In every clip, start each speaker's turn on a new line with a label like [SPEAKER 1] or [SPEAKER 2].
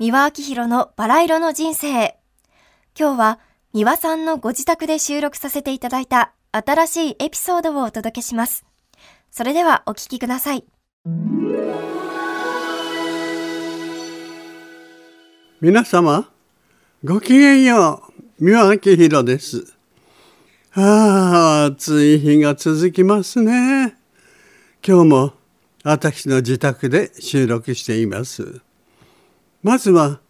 [SPEAKER 1] 三輪明宏のバラ色の人生。今日は三輪さんのご自宅で収録させていただいた新しいエピソードをお届けします。それではお聞きください。
[SPEAKER 2] 皆様、ごきげんよう。三輪明宏です。ああ、暑い日が続きますね。今日も私の自宅で収録しています。まずは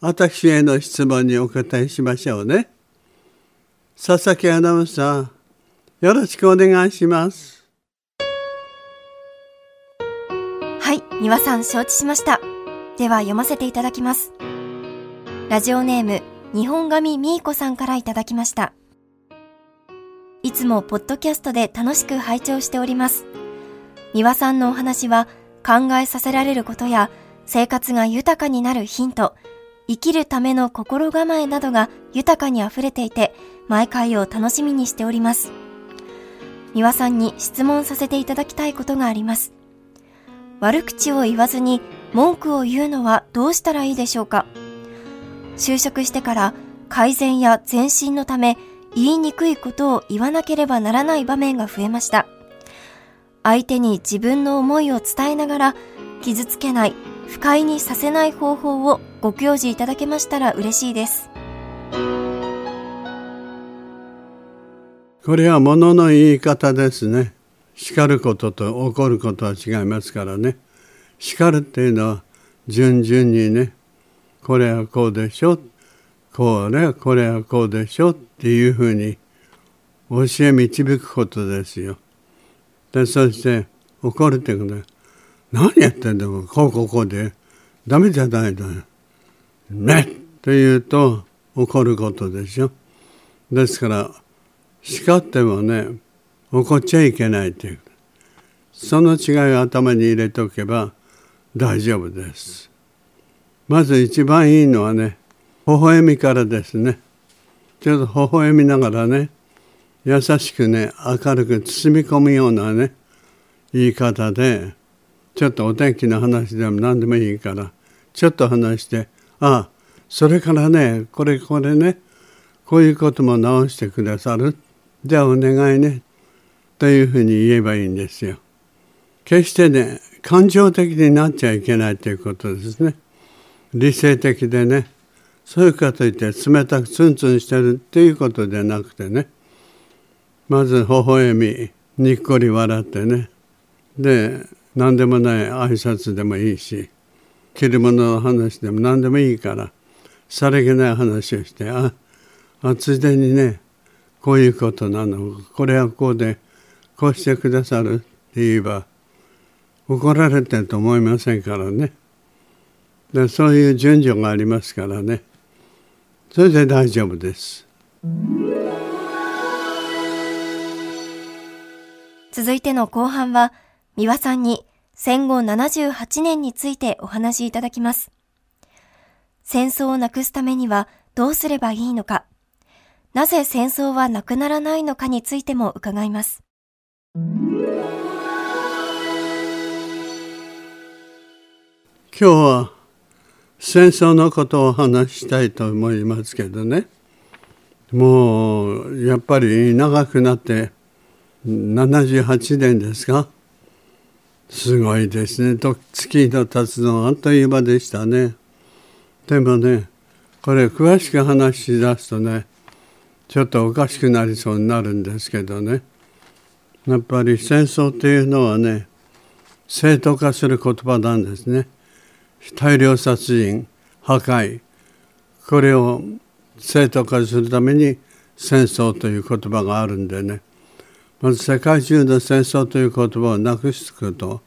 [SPEAKER 2] 私への質問にお答えしましょうね。佐々木アナウンサー、よろしくお願いします。
[SPEAKER 1] はい、三輪さん承知しました。では読ませていただきます。ラジオネーム、日本神みーこさんからいただきました。いつもポッドキャストで楽しく拝聴しております。三輪さんのお話は考えさせられることや生活が豊かになるヒント、生きるための心構えなどが豊かに溢れていて、毎回を楽しみにしております。三輪さんに質問させていただきたいことがあります。悪口を言わずに文句を言うのはどうしたらいいでしょうか？就職してから改善や前進のため言いにくいことを言わなければならない場面が増えました。相手に自分の思いを伝えながら傷つけない、不快にさせない方法をご教示いただけましたら嬉しいです。
[SPEAKER 2] これは物の言い方ですね。叱ることと怒ることは違いますからね。叱るっていうのは順々にね、これはこうでしょ、これはこれはこうでしょっていうふうに教え導くことですよ。でそして怒るってことは何やってんだよこうこうこうでダメじゃないだよ。ねって言うと怒ることでしょ。ですから叱ってもね怒っちゃいけないっていうその違いを頭に入れておけば大丈夫です。まず一番いいのはね微笑みからですねちょっと微笑みながらね優しくね明るく包み込むようなね言い方でちょっとお天気の話でも何でもいいからちょっと話してああそれからねこれこれねこういうことも直してくださる。じゃあお願いね。というふうに言えばいいんですよ。決してね感情的になっちゃいけないということですね。理性的でね。そういうかといって冷たくツンツンしてるっていうことでなくてね。まず微笑みにっこり笑ってね。で何でもない挨拶でもいいし着るものの話でも何でもいいからさりげない話をしてああついでにねこういうことなの。これはこうでこうしてくださるって言えば怒られてると思いませんからね。でそういう順序がありますからね。それで大丈夫です。
[SPEAKER 1] 続いての後半は三輪さんに戦後78年についてお話しいただきます。戦争をなくすためにはどうすればいいのか、なぜ戦争はなくならないのかについても伺います。
[SPEAKER 2] 今日は戦争のことを話したいと思いますけどねもうやっぱり長くなって78年ですかすごいですね。月の経つのあっという間でしたね。でもねこれ詳しく話し出すとねちょっとおかしくなりそうになるんですけどね。やっぱり戦争っていうのはね正当化する言葉なんですね。大量殺人破壊。これを正当化するために戦争という言葉があるんでね。まず世界中の戦争という言葉をなくすこと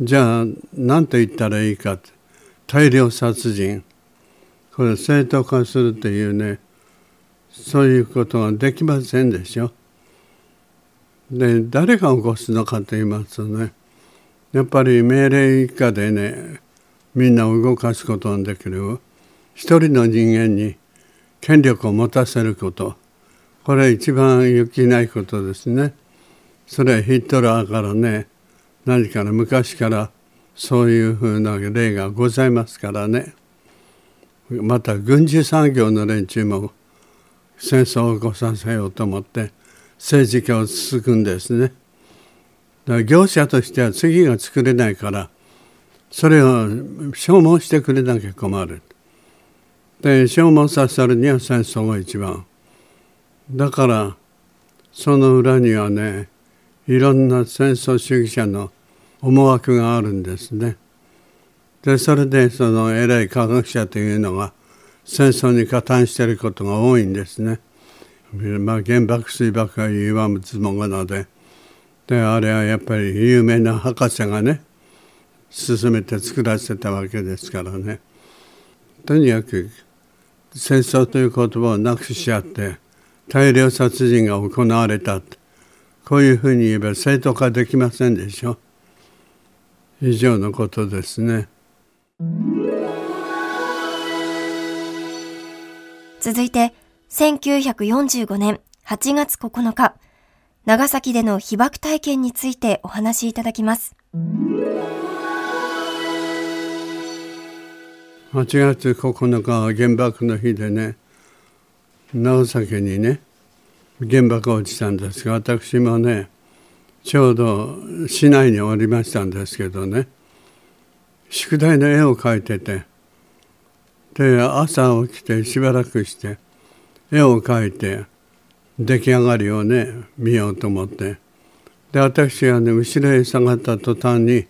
[SPEAKER 2] じゃあ何と言ったらいいか大量殺人これ正当化するというねそういうことができませんでしょ。で誰が起こすのかと言いますとねやっぱり命令以下でねみんなを動かすことのできる一人の人間に権力を持たせることこれ一番良きないことですね。それはヒットラーからね何から昔からそういうふうな例がございますからね。また軍事産業の連中も戦争を起こさせようと思って政治家を続くんですね。だから業者としては次が作れないからそれを消耗してくれなきゃ困る。で消耗させるには戦争が一番。だからその裏にはねいろんな戦争主義者の思惑があるんですね。でそれでその偉い科学者というのが戦争に加担していることが多いんですね。まあ、原爆水爆は言わずもがなでであれはやっぱり有名な博士がね進めて作らせたわけですからねとにかく戦争という言葉をなくしちゃって大量殺人が行われたこういうふうに言えば正当化できませんでしょ以上のことですね。
[SPEAKER 1] 続いて、1945年8月9日、長崎での被爆体験についてお話しいただきます。
[SPEAKER 2] 8月9日は原爆の日でね、長崎にね、原爆落ちたんですが、私もね、ちょうど市内におりましたんですけどね、宿題の絵を描いてて、で朝起きてしばらくして絵を描いて出来上がりをね見ようと思ってで私がね後ろへ下がった途端に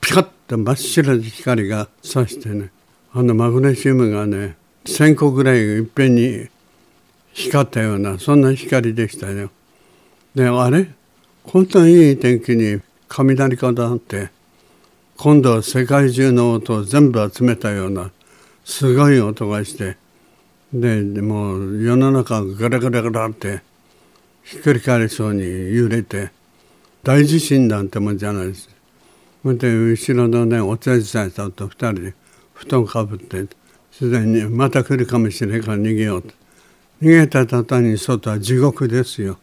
[SPEAKER 2] ピカッと真っ白い光がさしてねあのマグネシウムがね1,000個ぐらいいっぺんに光ったようなそんな光でしたよ。であれ？こんないい天気に雷かなって今度は世界中の音を全部集めたようなすごい音がしてでもう世の中がガラガラガラってひっくり返りそうに揺れて大地震なんてもんじゃないです。で後ろのねお茶じさんさんと2人で布団かぶってすでにまた来るかもしれないから逃げようと逃げた途端に外は地獄ですよ。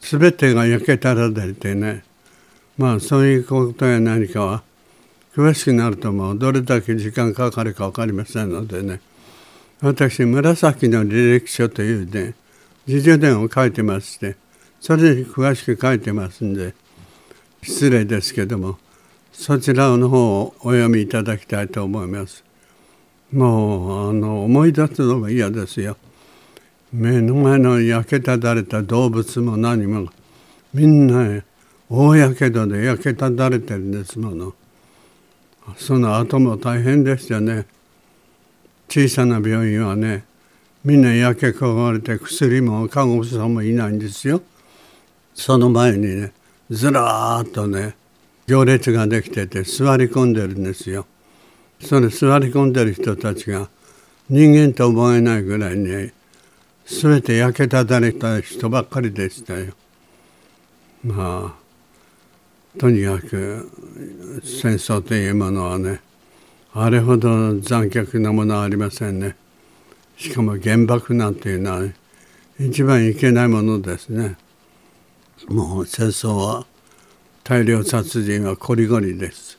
[SPEAKER 2] 全てが焼けたられてねまあそういうことや何かは詳しくなるともうどれだけ時間かかるか分かりませんのでね私紫の履歴書というね自叙伝を書いてましてそれに詳しく書いてますんで失礼ですけどもそちらの方をお読みいただきたいと思います。もうあの思い出すのも嫌ですよ。目の前の焼けただれた動物も何もみんな大やけどで焼けただれてるんですもの。その後も大変でしたね。小さな病院はねみんなやけこがれて薬も看護師さんもいないんですよ。その前にねずらーっとね行列ができてて座り込んでるんですよ。それ座り込んでる人たちが人間と思えないぐらいに全て焼けただれた人ばっかりでしたよ。まあとにかく戦争というものはねあれほど残虐なものはありませんね。しかも原爆なんていうのは、ね、一番いけないものですね。もう戦争は大量殺人はこりごりです。